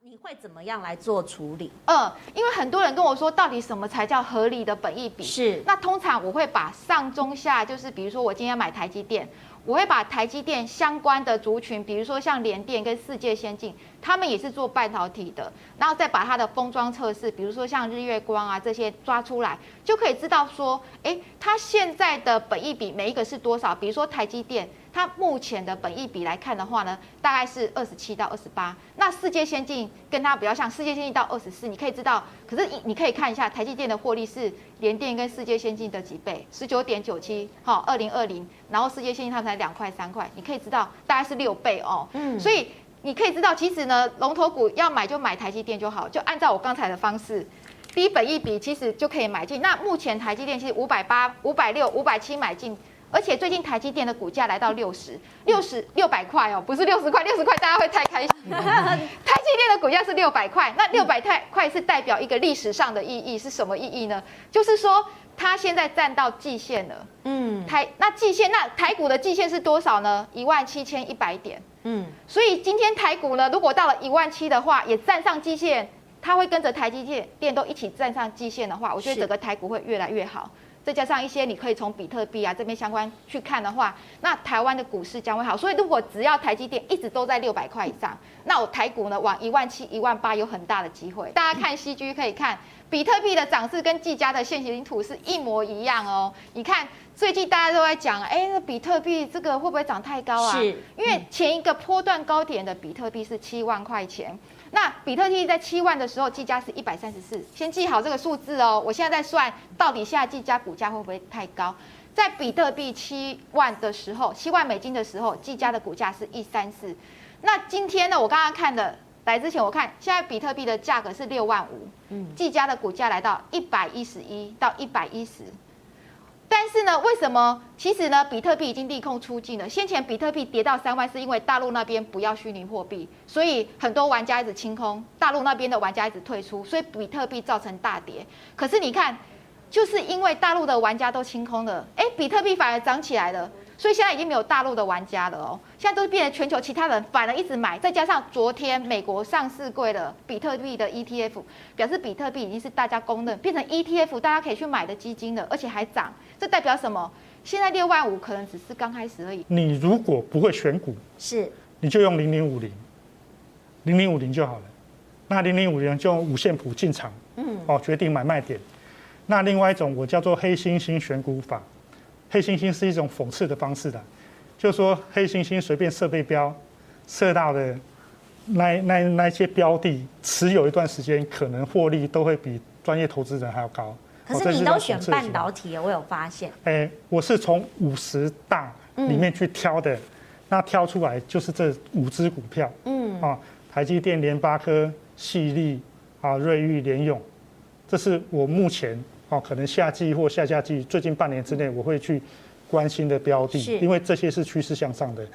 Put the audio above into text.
你会怎么样来做处理？嗯，因为很多人跟我说，到底什么才叫合理的本益比？是。那通常我会把上中下，就是比如说我今天买台积电。我会把台积电相关的族群，比如说像联电跟世界先进，他们也是做半导体的，然后再把它的封装测试，比如说像日月光啊这些抓出来，就可以知道说，诶，它现在的本益比每一个是多少？比如说台积电。它目前的本益比来看的话呢，大概是二十七到二十八。那世界先进跟它比较像，世界先进到二十四，你可以知道。可是你你可以看一下台积电的获利是联电跟世界先进的几倍，十九点九七，好，二零二零，然后世界先进它才两块三块，你可以知道大概是六倍哦。嗯，所以你可以知道，其实呢，龙头股要买就买台积电就好，就按照我刚才的方式，低本益比其实就可以买进。那目前台积电其实五百八、五百六、五百七买进。而且最近台积电的股价来到六十六十六百块哦，不是六十块，六十块大家会太开心。台积电的股价是六百块，那六百块是代表一个历史上的意义，是什么意义呢？就是说它现在站到季线了。嗯，台那季线，那台股的季线是多少呢？一万七千一百点。嗯，所以今天台股呢，如果到了一万七的话，也站上季线，它会跟着台积电电都一起站上季线的话，我觉得整个台股会越来越好。再加上一些你可以从比特币啊这边相关去看的话，那台湾的股市将会好。所以如果只要台积电一直都在六百块以上，那我台股呢往一万七、一万八有很大的机会。大家看 CG 可以看比特币的涨势跟技嘉的线型图是一模一样哦。你看最近大家都在讲，哎，那比特币这个会不会涨太高啊？是，因为前一个波段高点的比特币是七万块钱。那比特币在七万的时候，计价是一百三十四，先记好这个数字哦。我现在在算，到底现在技嘉股价会不会太高？在比特币七万的时候，七万美金的时候，技嘉的股价是一三四。那今天呢？我刚刚看的，来之前我看，现在比特币的价格是六万五，嗯，技嘉的股价来到一百一十一到一百一十。但是呢，为什么？其实呢，比特币已经利空出尽了。先前比特币跌到三万，是因为大陆那边不要虚拟货币，所以很多玩家一直清空，大陆那边的玩家一直退出，所以比特币造成大跌。可是你看，就是因为大陆的玩家都清空了，哎，比特币反而涨起来了。所以现在已经没有大陆的玩家了哦，现在都是变成全球其他人反而一直买，再加上昨天美国上市柜的比特币的 ETF，表示比特币已经是大家公认变成 ETF，大家可以去买的基金了，而且还涨，这代表什么？现在六万五可能只是刚开始而已。你如果不会选股，是你就用零零五零，零零五零就好了。那零零五零就用五线谱进场，嗯，哦，决定买卖点。那另外一种我叫做黑猩猩选股法。黑猩猩是一种讽刺的方式的，就是说黑猩猩随便设备标，设到的那那那些标的，持有一段时间，可能获利都会比专业投资人还要高。可是你都选半导体，我有发现。哎，我是从五十大里面去挑的，那挑出来就是这五只股票。嗯，啊，台积电、联发科、矽力、啊瑞昱、联咏，这是我目前。哦，可能夏季或下夏季，最近半年之内，我会去关心的标的，因为这些是趋势向上的。